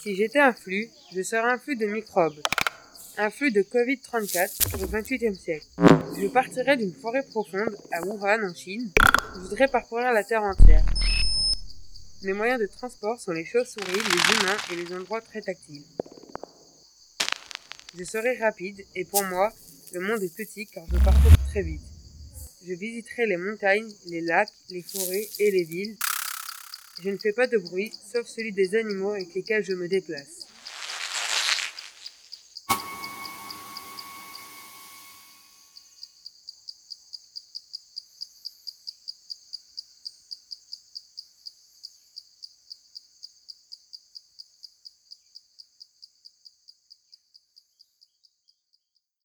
Si j'étais un flux, je serais un flux de microbes. Un flux de Covid-34 au XXIe siècle. Je partirais d'une forêt profonde à Wuhan en Chine. Je voudrais parcourir la Terre entière. Mes moyens de transport sont les chauves-souris, les humains et les endroits très tactiles. Je serai rapide et pour moi, le monde est petit car je parcours très vite. Je visiterai les montagnes, les lacs, les forêts et les villes. Je ne fais pas de bruit, sauf celui des animaux avec lesquels je me déplace.